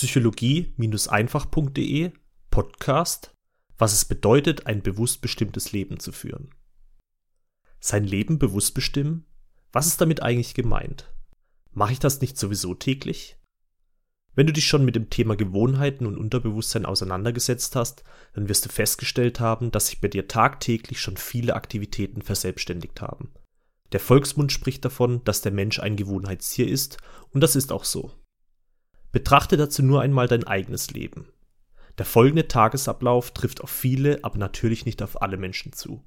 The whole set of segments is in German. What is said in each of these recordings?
psychologie-einfach.de Podcast, was es bedeutet, ein bewusst bestimmtes Leben zu führen. Sein Leben bewusst bestimmen? Was ist damit eigentlich gemeint? Mache ich das nicht sowieso täglich? Wenn du dich schon mit dem Thema Gewohnheiten und Unterbewusstsein auseinandergesetzt hast, dann wirst du festgestellt haben, dass sich bei dir tagtäglich schon viele Aktivitäten verselbstständigt haben. Der Volksmund spricht davon, dass der Mensch ein Gewohnheitstier ist, und das ist auch so. Betrachte dazu nur einmal dein eigenes Leben. Der folgende Tagesablauf trifft auf viele, aber natürlich nicht auf alle Menschen zu.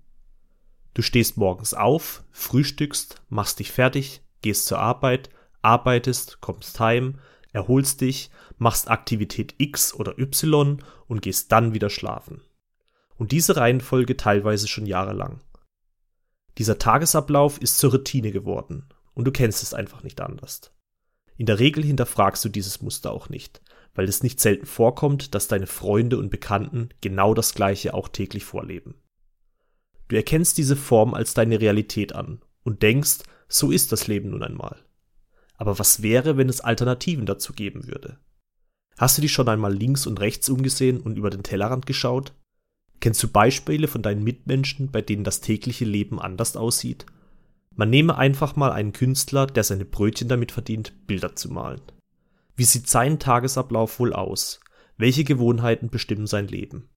Du stehst morgens auf, frühstückst, machst dich fertig, gehst zur Arbeit, arbeitest, kommst heim, erholst dich, machst Aktivität X oder Y und gehst dann wieder schlafen. Und diese Reihenfolge teilweise schon jahrelang. Dieser Tagesablauf ist zur Routine geworden und du kennst es einfach nicht anders. In der Regel hinterfragst du dieses Muster auch nicht, weil es nicht selten vorkommt, dass deine Freunde und Bekannten genau das gleiche auch täglich vorleben. Du erkennst diese Form als deine Realität an und denkst, so ist das Leben nun einmal. Aber was wäre, wenn es Alternativen dazu geben würde? Hast du dich schon einmal links und rechts umgesehen und über den Tellerrand geschaut? Kennst du Beispiele von deinen Mitmenschen, bei denen das tägliche Leben anders aussieht? Man nehme einfach mal einen Künstler, der seine Brötchen damit verdient, Bilder zu malen. Wie sieht sein Tagesablauf wohl aus? Welche Gewohnheiten bestimmen sein Leben?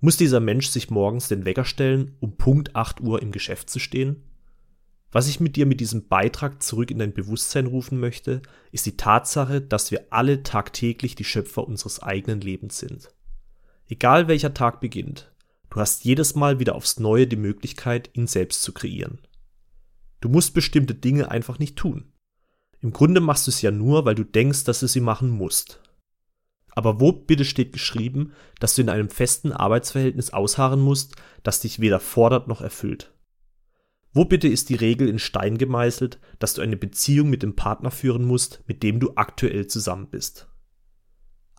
Muss dieser Mensch sich morgens den Wecker stellen, um Punkt 8 Uhr im Geschäft zu stehen? Was ich mit dir mit diesem Beitrag zurück in dein Bewusstsein rufen möchte, ist die Tatsache, dass wir alle tagtäglich die Schöpfer unseres eigenen Lebens sind. Egal welcher Tag beginnt, du hast jedes Mal wieder aufs Neue die Möglichkeit, ihn selbst zu kreieren. Du musst bestimmte Dinge einfach nicht tun. Im Grunde machst du es ja nur, weil du denkst, dass du sie machen musst. Aber wo bitte steht geschrieben, dass du in einem festen Arbeitsverhältnis ausharren musst, das dich weder fordert noch erfüllt? Wo bitte ist die Regel in Stein gemeißelt, dass du eine Beziehung mit dem Partner führen musst, mit dem du aktuell zusammen bist?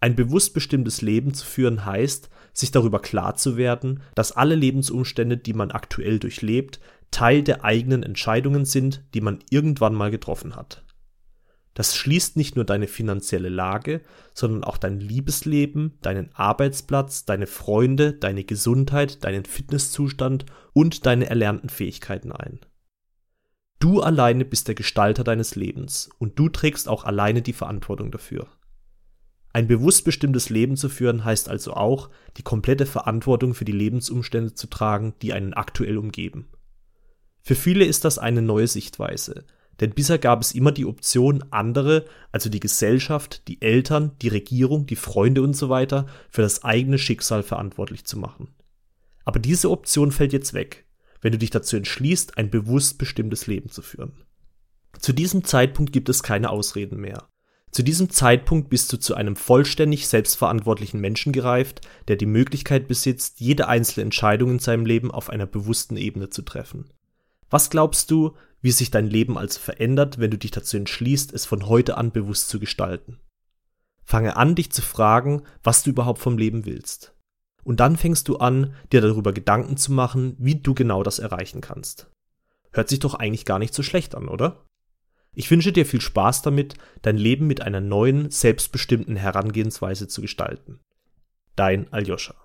Ein bewusst bestimmtes Leben zu führen heißt, sich darüber klar zu werden, dass alle Lebensumstände, die man aktuell durchlebt, Teil der eigenen Entscheidungen sind, die man irgendwann mal getroffen hat. Das schließt nicht nur deine finanzielle Lage, sondern auch dein Liebesleben, deinen Arbeitsplatz, deine Freunde, deine Gesundheit, deinen Fitnesszustand und deine erlernten Fähigkeiten ein. Du alleine bist der Gestalter deines Lebens und du trägst auch alleine die Verantwortung dafür. Ein bewusst bestimmtes Leben zu führen heißt also auch, die komplette Verantwortung für die Lebensumstände zu tragen, die einen aktuell umgeben. Für viele ist das eine neue Sichtweise, denn bisher gab es immer die Option, andere, also die Gesellschaft, die Eltern, die Regierung, die Freunde und so weiter, für das eigene Schicksal verantwortlich zu machen. Aber diese Option fällt jetzt weg, wenn du dich dazu entschließt, ein bewusst bestimmtes Leben zu führen. Zu diesem Zeitpunkt gibt es keine Ausreden mehr. Zu diesem Zeitpunkt bist du zu einem vollständig selbstverantwortlichen Menschen gereift, der die Möglichkeit besitzt, jede einzelne Entscheidung in seinem Leben auf einer bewussten Ebene zu treffen. Was glaubst du, wie sich dein Leben also verändert, wenn du dich dazu entschließt, es von heute an bewusst zu gestalten? Fange an, dich zu fragen, was du überhaupt vom Leben willst. Und dann fängst du an, dir darüber Gedanken zu machen, wie du genau das erreichen kannst. Hört sich doch eigentlich gar nicht so schlecht an, oder? Ich wünsche dir viel Spaß damit, dein Leben mit einer neuen, selbstbestimmten Herangehensweise zu gestalten. Dein Aljoscha.